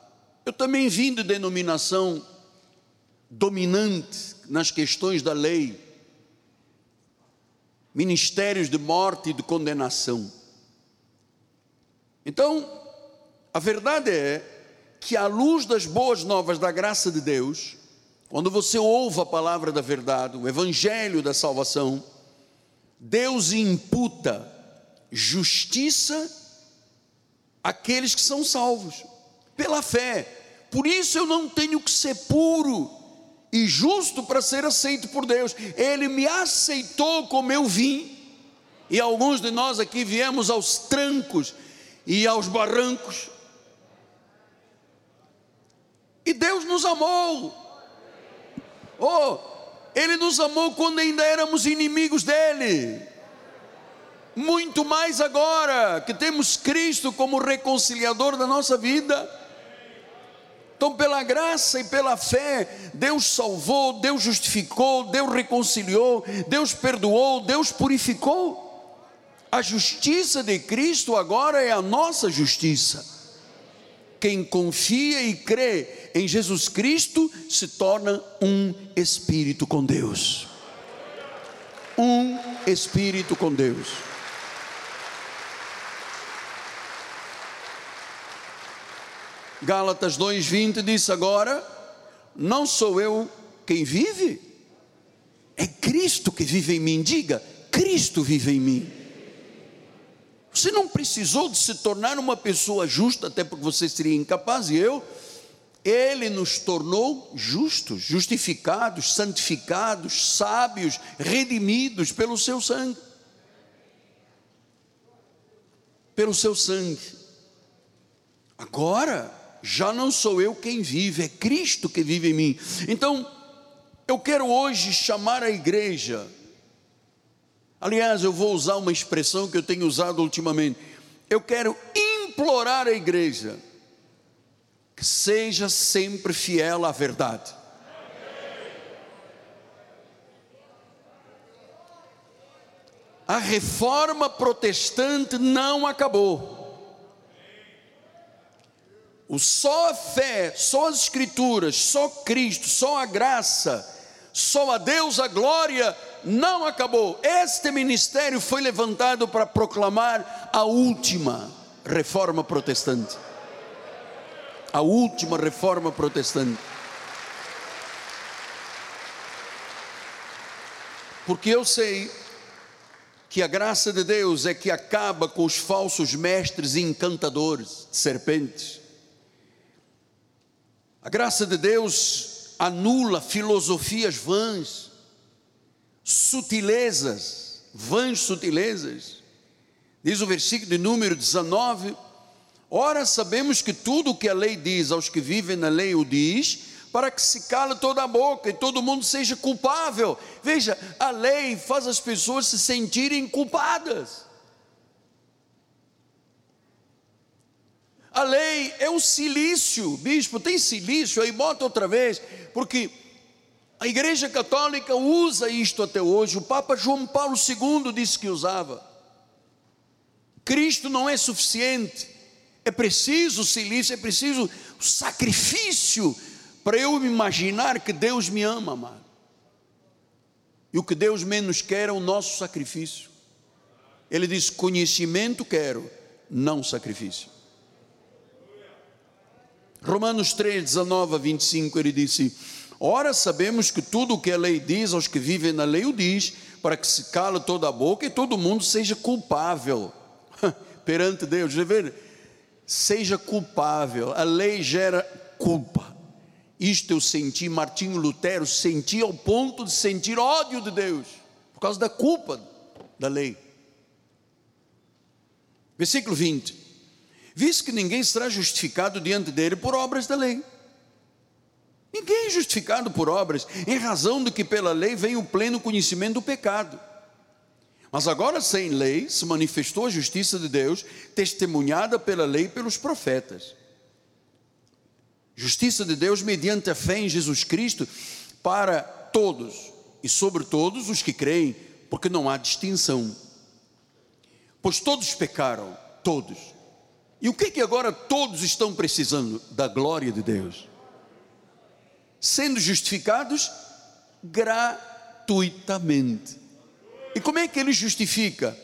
Eu também vim de denominação dominante nas questões da lei ministérios de morte e de condenação. Então, a verdade é que, à luz das boas novas da graça de Deus, quando você ouve a palavra da verdade, o evangelho da salvação, Deus imputa justiça àqueles que são salvos, pela fé. Por isso eu não tenho que ser puro, e justo para ser aceito por Deus. Ele me aceitou como eu vim, e alguns de nós aqui viemos aos trancos e aos barrancos. E Deus nos amou. Oh, Ele nos amou quando ainda éramos inimigos dEle. Muito mais agora que temos Cristo como reconciliador da nossa vida. Então, pela graça e pela fé, Deus salvou, Deus justificou, Deus reconciliou, Deus perdoou, Deus purificou. A justiça de Cristo agora é a nossa justiça. Quem confia e crê em Jesus Cristo se torna um espírito com Deus. Um espírito com Deus. Gálatas 2:20 diz agora: não sou eu quem vive, é Cristo que vive em mim. Diga, Cristo vive em mim. Você não precisou de se tornar uma pessoa justa, até porque você seria incapaz, e eu. Ele nos tornou justos, justificados, santificados, sábios, redimidos pelo seu sangue. Pelo seu sangue. Agora, já não sou eu quem vive, é Cristo que vive em mim. Então, eu quero hoje chamar a igreja. Aliás, eu vou usar uma expressão que eu tenho usado ultimamente. Eu quero implorar a igreja que seja sempre fiel à verdade. A reforma protestante não acabou. O só a fé, só as escrituras, só Cristo, só a graça, só a Deus a glória não acabou. Este ministério foi levantado para proclamar a última reforma protestante. A última reforma protestante. Porque eu sei que a graça de Deus é que acaba com os falsos mestres e encantadores, serpentes a graça de Deus anula filosofias vãs, sutilezas, vãs sutilezas. Diz o versículo de número 19: Ora, sabemos que tudo o que a lei diz aos que vivem na lei o diz, para que se cale toda a boca e todo mundo seja culpável. Veja, a lei faz as pessoas se sentirem culpadas. A lei é o silício, bispo, tem silício, aí bota outra vez, porque a Igreja Católica usa isto até hoje. O Papa João Paulo II disse que usava. Cristo não é suficiente, é preciso silício, é preciso sacrifício para eu imaginar que Deus me ama, amado. E o que Deus menos quer é o nosso sacrifício. Ele diz: conhecimento quero, não sacrifício. Romanos 3, 19 a 25, ele disse: Ora, sabemos que tudo o que a lei diz aos que vivem na lei o diz, para que se cale toda a boca e todo mundo seja culpável perante Deus. Ver? Seja culpável, a lei gera culpa. Isto eu senti, Martinho Lutero sentia ao ponto de sentir ódio de Deus, por causa da culpa da lei. Versículo 20: Visto que ninguém será justificado diante dele por obras da lei. Ninguém é justificado por obras, em razão de que pela lei vem o pleno conhecimento do pecado. Mas agora, sem lei, se manifestou a justiça de Deus, testemunhada pela lei e pelos profetas. Justiça de Deus mediante a fé em Jesus Cristo para todos e sobre todos os que creem, porque não há distinção. Pois todos pecaram, todos. E o que é que agora todos estão precisando? Da glória de Deus. Sendo justificados gratuitamente. E como é que ele justifica?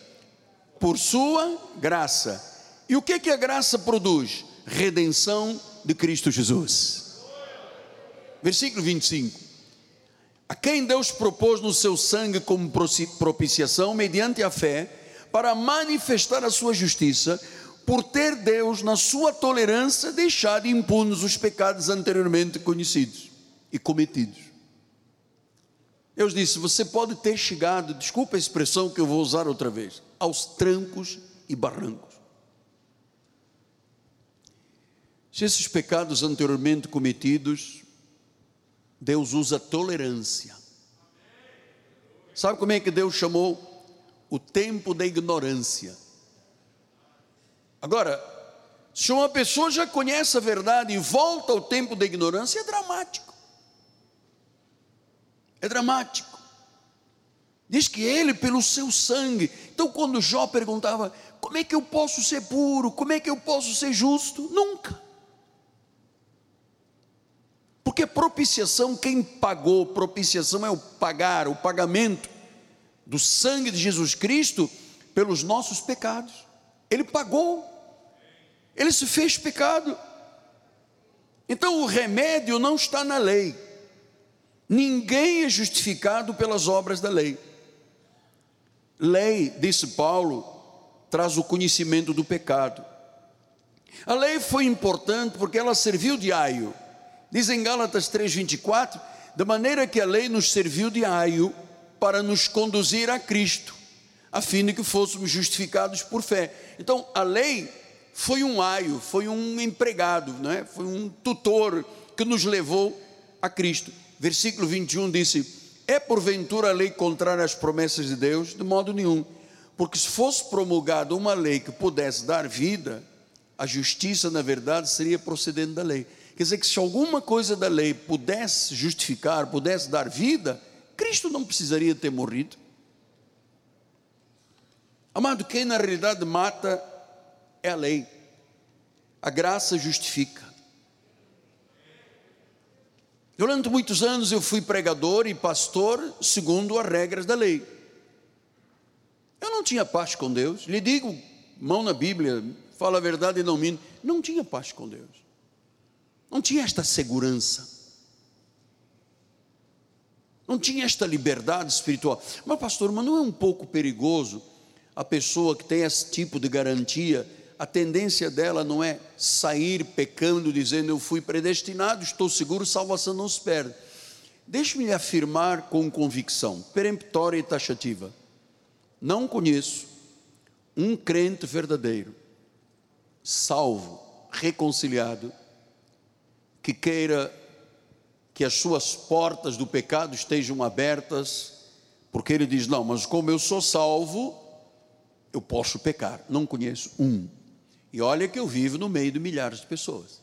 Por sua graça. E o que é que a graça produz? Redenção de Cristo Jesus. Versículo 25. A quem Deus propôs no seu sangue como propiciação, mediante a fé, para manifestar a sua justiça, por ter Deus, na sua tolerância, deixado impunes os pecados anteriormente conhecidos e cometidos. Deus disse: Você pode ter chegado, desculpa a expressão que eu vou usar outra vez, aos trancos e barrancos. Se esses pecados anteriormente cometidos, Deus usa tolerância. Sabe como é que Deus chamou? O tempo da ignorância. Agora, se uma pessoa já conhece a verdade e volta ao tempo da ignorância, é dramático. É dramático. Diz que ele, pelo seu sangue. Então, quando Jó perguntava: como é que eu posso ser puro? Como é que eu posso ser justo? Nunca. Porque propiciação, quem pagou propiciação é o pagar, o pagamento do sangue de Jesus Cristo pelos nossos pecados. Ele pagou, ele se fez pecado. Então o remédio não está na lei. Ninguém é justificado pelas obras da lei. Lei, disse Paulo, traz o conhecimento do pecado. A lei foi importante porque ela serviu de aio Diz em Gálatas 3:24, da maneira que a lei nos serviu de aio para nos conduzir a Cristo, a fim de que fôssemos justificados por fé. Então, a lei foi um aio, foi um empregado, né? foi um tutor que nos levou a Cristo. Versículo 21 disse: É porventura a lei contrária às promessas de Deus? De modo nenhum. Porque se fosse promulgada uma lei que pudesse dar vida, a justiça, na verdade, seria procedendo da lei. Quer dizer que se alguma coisa da lei pudesse justificar, pudesse dar vida, Cristo não precisaria ter morrido. Amado, quem na realidade mata é a lei. A graça justifica. Durante muitos anos eu fui pregador e pastor segundo as regras da lei. Eu não tinha paz com Deus. Lhe digo, mão na Bíblia, fala a verdade e não minto. Não tinha paz com Deus. Não tinha esta segurança. Não tinha esta liberdade espiritual. Mas, pastor, mas não é um pouco perigoso a pessoa que tem esse tipo de garantia? A tendência dela não é sair pecando, dizendo eu fui predestinado, estou seguro, salvação não se perde. Deixe-me afirmar com convicção, peremptória e taxativa: não conheço um crente verdadeiro, salvo, reconciliado, que queira que as suas portas do pecado estejam abertas, porque ele diz: Não, mas como eu sou salvo, eu posso pecar. Não conheço um. E olha que eu vivo no meio de milhares de pessoas.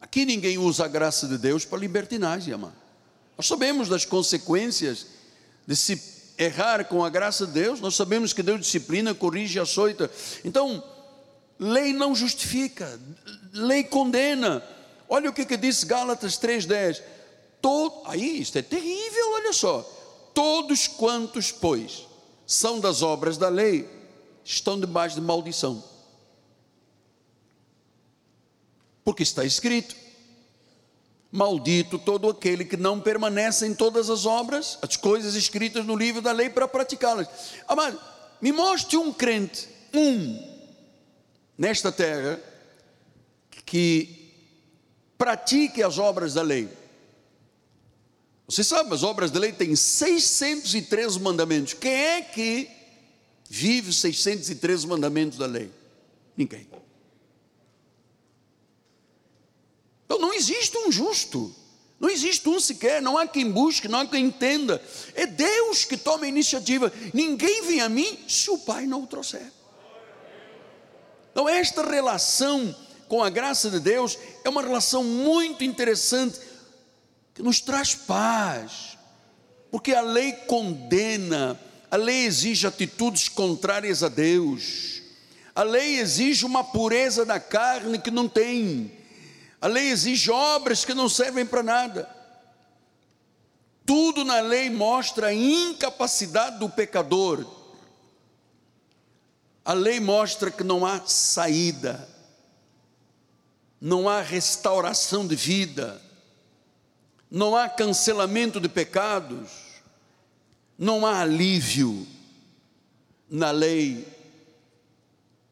Aqui ninguém usa a graça de Deus para libertinagem, amado. Nós sabemos das consequências de se errar com a graça de Deus, nós sabemos que Deus disciplina, corrige açoita. Então, lei não justifica, lei condena. Olha o que, que diz Gálatas 3,10. Todo, aí, isto é terrível, olha só. Todos quantos, pois, são das obras da lei, estão debaixo de maldição. Porque está escrito: Maldito todo aquele que não permanece em todas as obras, as coisas escritas no livro da lei para praticá-las. Amado, me mostre um crente, um, nesta terra, que pratique as obras da lei. Você sabe, as obras da lei têm 613 mandamentos. Quem é que vive os 613 mandamentos da lei? Ninguém. Então não existe um justo, não existe um sequer, não há quem busque, não há quem entenda. É Deus que toma a iniciativa. Ninguém vem a mim se o Pai não o trouxer. Então, esta relação com a graça de Deus é uma relação muito interessante que nos traz paz, porque a lei condena, a lei exige atitudes contrárias a Deus, a lei exige uma pureza da carne que não tem, a lei exige obras que não servem para nada. Tudo na lei mostra a incapacidade do pecador. A lei mostra que não há saída, não há restauração de vida, não há cancelamento de pecados, não há alívio. Na lei,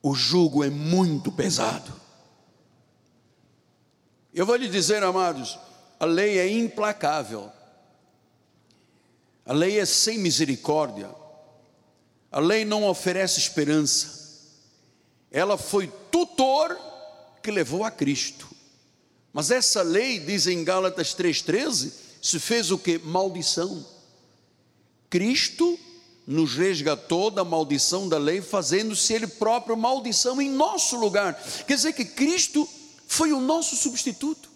o jugo é muito pesado. Eu vou lhe dizer, amados, a lei é implacável, a lei é sem misericórdia, a lei não oferece esperança, ela foi tutor que levou a Cristo. Mas essa lei, diz em Gálatas 3,13, se fez o que? Maldição. Cristo nos resgatou da maldição da lei, fazendo-se Ele próprio maldição em nosso lugar. Quer dizer que Cristo foi o nosso substituto.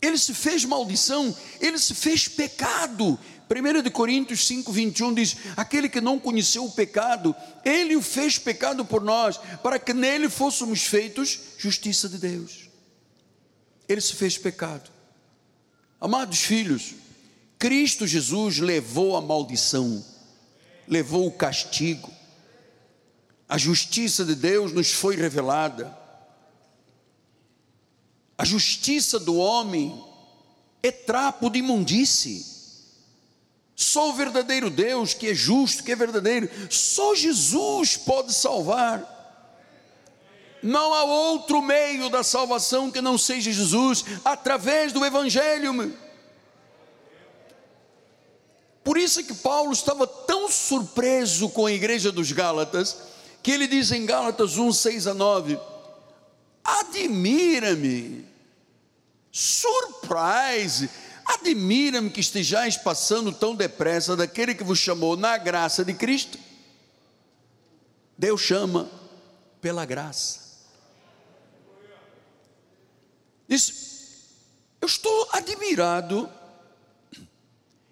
Ele se fez maldição, ele se fez pecado. 1 Coríntios 5, 21 diz: Aquele que não conheceu o pecado, ele o fez pecado por nós, para que nele fôssemos feitos justiça de Deus. Ele se fez pecado. Amados filhos, Cristo Jesus levou a maldição, levou o castigo, a justiça de Deus nos foi revelada. A justiça do homem é trapo de imundície. Só o verdadeiro Deus, que é justo, que é verdadeiro, só Jesus pode salvar. Não há outro meio da salvação que não seja Jesus, através do Evangelho. Por isso é que Paulo estava tão surpreso com a igreja dos Gálatas, que ele diz em Gálatas 1, 6 a 9: Admira-me, surprise, admira-me que estejais passando tão depressa daquele que vos chamou na graça de Cristo. Deus chama pela graça. Diz, eu estou admirado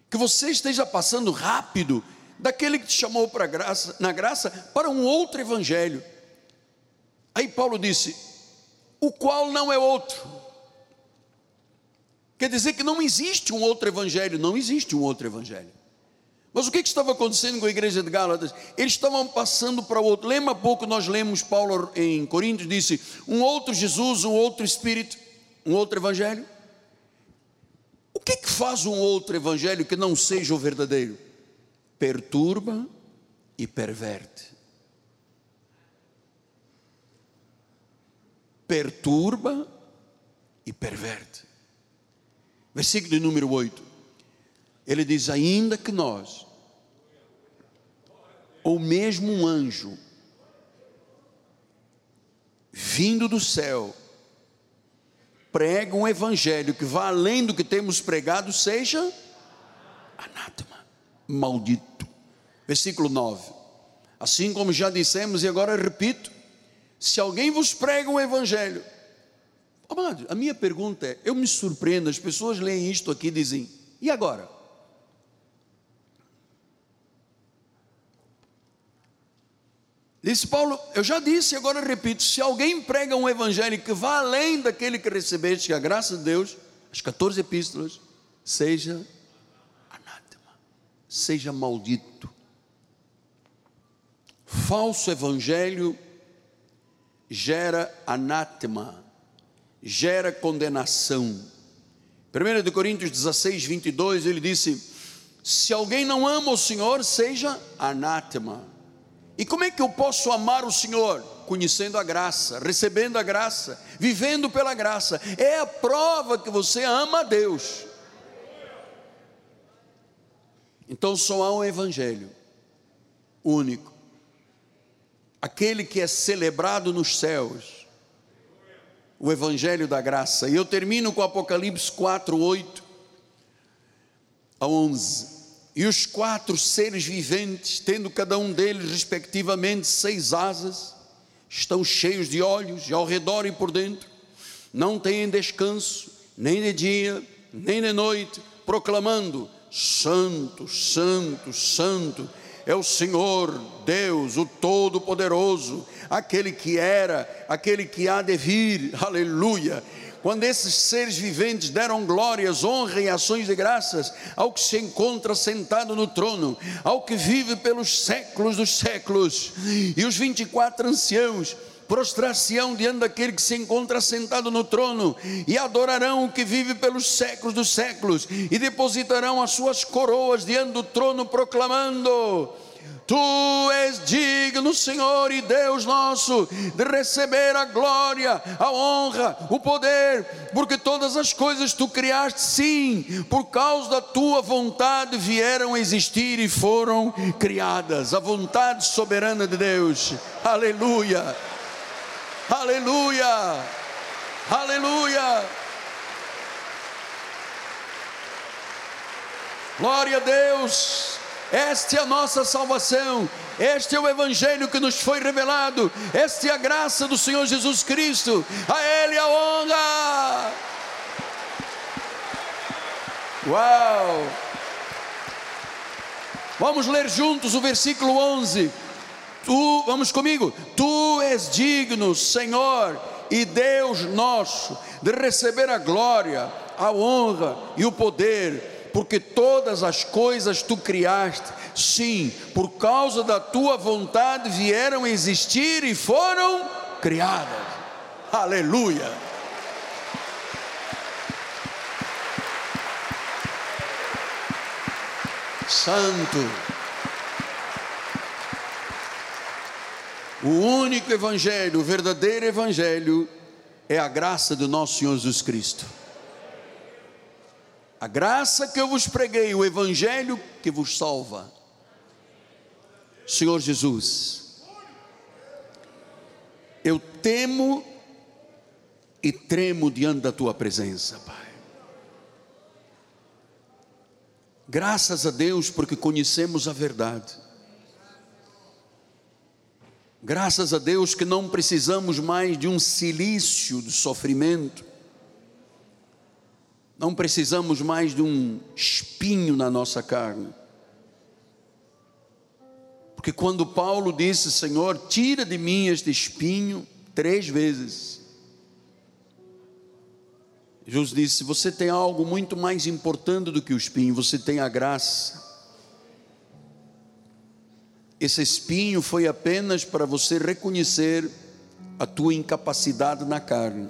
que você esteja passando rápido daquele que te chamou para graça, na graça para um outro evangelho. Aí Paulo disse: o qual não é outro. Quer dizer que não existe um outro evangelho, não existe um outro evangelho. Mas o que, estava acontecendo com a igreja de Gálatas? Eles estavam passando para outro. Lembra pouco nós lemos Paulo em Coríntios disse: um outro Jesus, um outro Espírito, um outro evangelho. O que, que faz um outro evangelho que não seja o verdadeiro? perturba e perverte. Perturba e perverte. Versículo número 8. Ele diz: Ainda que nós, ou mesmo um anjo, vindo do céu, prega um evangelho que vá além do que temos pregado, seja anátema maldito. Versículo 9. Assim como já dissemos e agora repito, se alguém vos prega um evangelho, amado, a minha pergunta é: eu me surpreendo, as pessoas leem isto aqui e dizem, e agora? Disse Paulo, eu já disse e agora repito: se alguém prega um evangelho que vá além daquele que recebeste, que a graça de Deus, as 14 epístolas, seja anátema, seja maldito. Falso evangelho gera anátema, gera condenação. 1 Coríntios 16, 22, ele disse: Se alguém não ama o Senhor, seja anátema. E como é que eu posso amar o Senhor? Conhecendo a graça, recebendo a graça, vivendo pela graça. É a prova que você ama a Deus. Então só há um evangelho único. Aquele que é celebrado nos céus. O evangelho da graça. E eu termino com Apocalipse 4, 8 a 11. E os quatro seres viventes, tendo cada um deles, respectivamente, seis asas, estão cheios de olhos, ao redor e por dentro, não têm descanso, nem de dia, nem de noite, proclamando: Santo, Santo, Santo é o Senhor Deus, o Todo-Poderoso, aquele que era, aquele que há de vir, aleluia quando esses seres viventes deram glórias, honra e ações de graças ao que se encontra sentado no trono, ao que vive pelos séculos dos séculos, e os 24 anciãos prostrar-se-ão diante daquele que se encontra sentado no trono, e adorarão o que vive pelos séculos dos séculos, e depositarão as suas coroas diante do trono, proclamando: Tu és digno, Senhor e Deus nosso, de receber a glória, a honra, o poder, porque todas as coisas tu criaste, sim, por causa da tua vontade vieram a existir e foram criadas. A vontade soberana de Deus. Aleluia. Aleluia. Aleluia. Glória a Deus. Esta é a nossa salvação, este é o Evangelho que nos foi revelado, esta é a graça do Senhor Jesus Cristo, a Ele a honra. Uau! Vamos ler juntos o versículo 11. Tu, vamos comigo. Tu és digno, Senhor e Deus nosso, de receber a glória, a honra e o poder porque todas as coisas tu criaste, sim, por causa da tua vontade vieram existir e foram criadas. Aleluia. Santo. O único evangelho, o verdadeiro evangelho, é a graça do nosso Senhor Jesus Cristo. A graça que eu vos preguei, o Evangelho que vos salva. Senhor Jesus, eu temo e tremo diante da tua presença, Pai. Graças a Deus porque conhecemos a verdade. Graças a Deus que não precisamos mais de um silício de sofrimento não precisamos mais de um espinho na nossa carne. Porque quando Paulo disse, Senhor, tira de mim este espinho, três vezes. Jesus disse: Você tem algo muito mais importante do que o espinho, você tem a graça. Esse espinho foi apenas para você reconhecer a tua incapacidade na carne.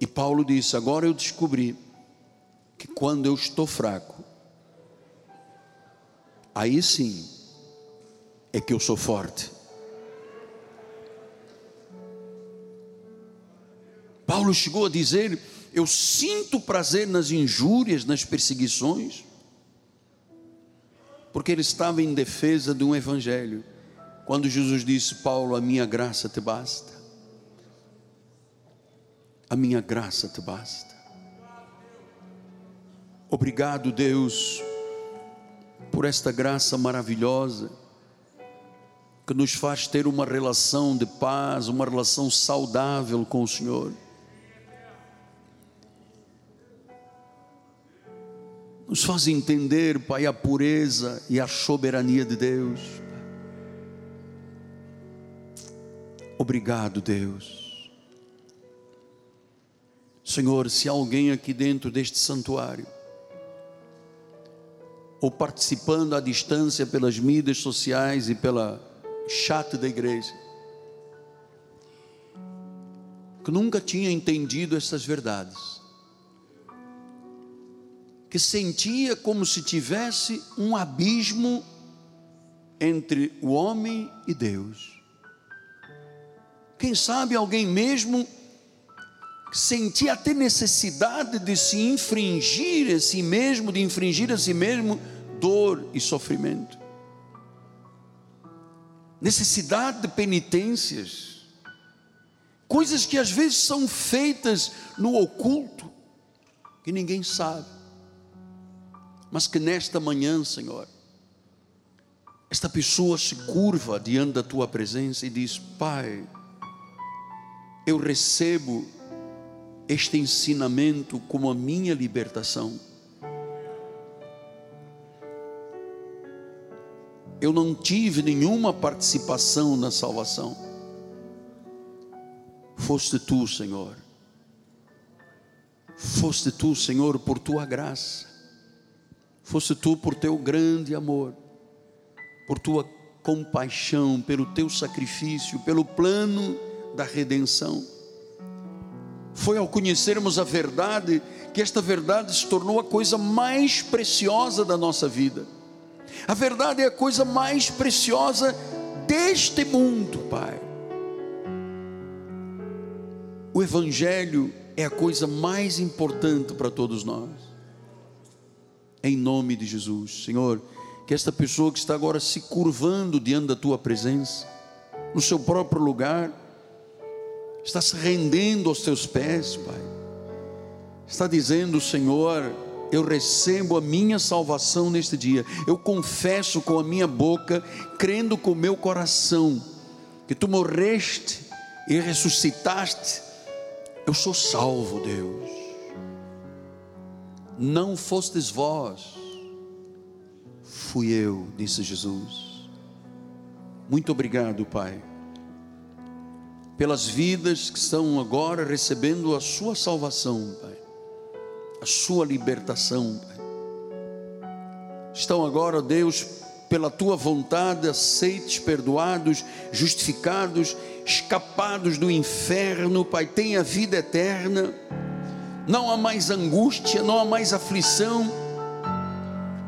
E Paulo disse: Agora eu descobri que quando eu estou fraco, aí sim é que eu sou forte. Paulo chegou a dizer: Eu sinto prazer nas injúrias, nas perseguições, porque ele estava em defesa de um evangelho. Quando Jesus disse: Paulo, a minha graça te basta a minha graça te basta. Obrigado, Deus, por esta graça maravilhosa que nos faz ter uma relação de paz, uma relação saudável com o Senhor. Nos faz entender, Pai, a pureza e a soberania de Deus. Obrigado, Deus. Senhor, se alguém aqui dentro deste santuário, ou participando à distância pelas mídias sociais e pela chat da igreja, que nunca tinha entendido essas verdades, que sentia como se tivesse um abismo entre o homem e Deus. Quem sabe alguém mesmo sentia até necessidade de se infringir a si mesmo, de infringir a si mesmo dor e sofrimento. Necessidade de penitências, coisas que às vezes são feitas no oculto, que ninguém sabe mas que nesta manhã, Senhor, esta pessoa se curva diante da tua presença e diz: Pai, eu recebo este ensinamento como a minha libertação. Eu não tive nenhuma participação na salvação. Foste tu, Senhor. Foste tu, Senhor, por tua graça fosse tu por teu grande amor, por tua compaixão, pelo teu sacrifício, pelo plano da redenção. Foi ao conhecermos a verdade que esta verdade se tornou a coisa mais preciosa da nossa vida. A verdade é a coisa mais preciosa deste mundo, Pai. O Evangelho é a coisa mais importante para todos nós em nome de Jesus. Senhor, que esta pessoa que está agora se curvando diante da tua presença, no seu próprio lugar, está se rendendo aos teus pés, Pai. Está dizendo, Senhor, eu recebo a minha salvação neste dia. Eu confesso com a minha boca, crendo com o meu coração, que tu morreste e ressuscitaste. Eu sou salvo, Deus não fostes vós, fui eu, disse Jesus. Muito obrigado, Pai, pelas vidas que estão agora recebendo a Sua salvação, Pai, a Sua libertação, Pai. Estão agora, Deus, pela Tua vontade, aceites, perdoados, justificados, escapados do inferno, Pai, tem a vida eterna. Não há mais angústia, não há mais aflição.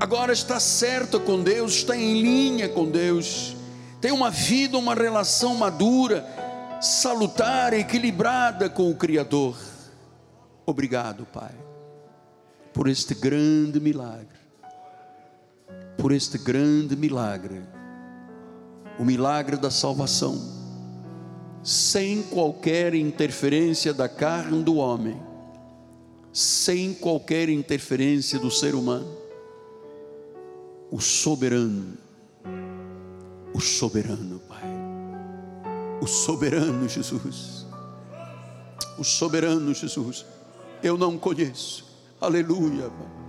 Agora está certo com Deus, está em linha com Deus, tem uma vida, uma relação madura, salutar, equilibrada com o Criador. Obrigado, Pai, por este grande milagre, por este grande milagre, o milagre da salvação, sem qualquer interferência da carne do homem. Sem qualquer interferência do ser humano. O soberano, o soberano, o soberano Jesus, o soberano Jesus, eu não conheço, aleluia, Pai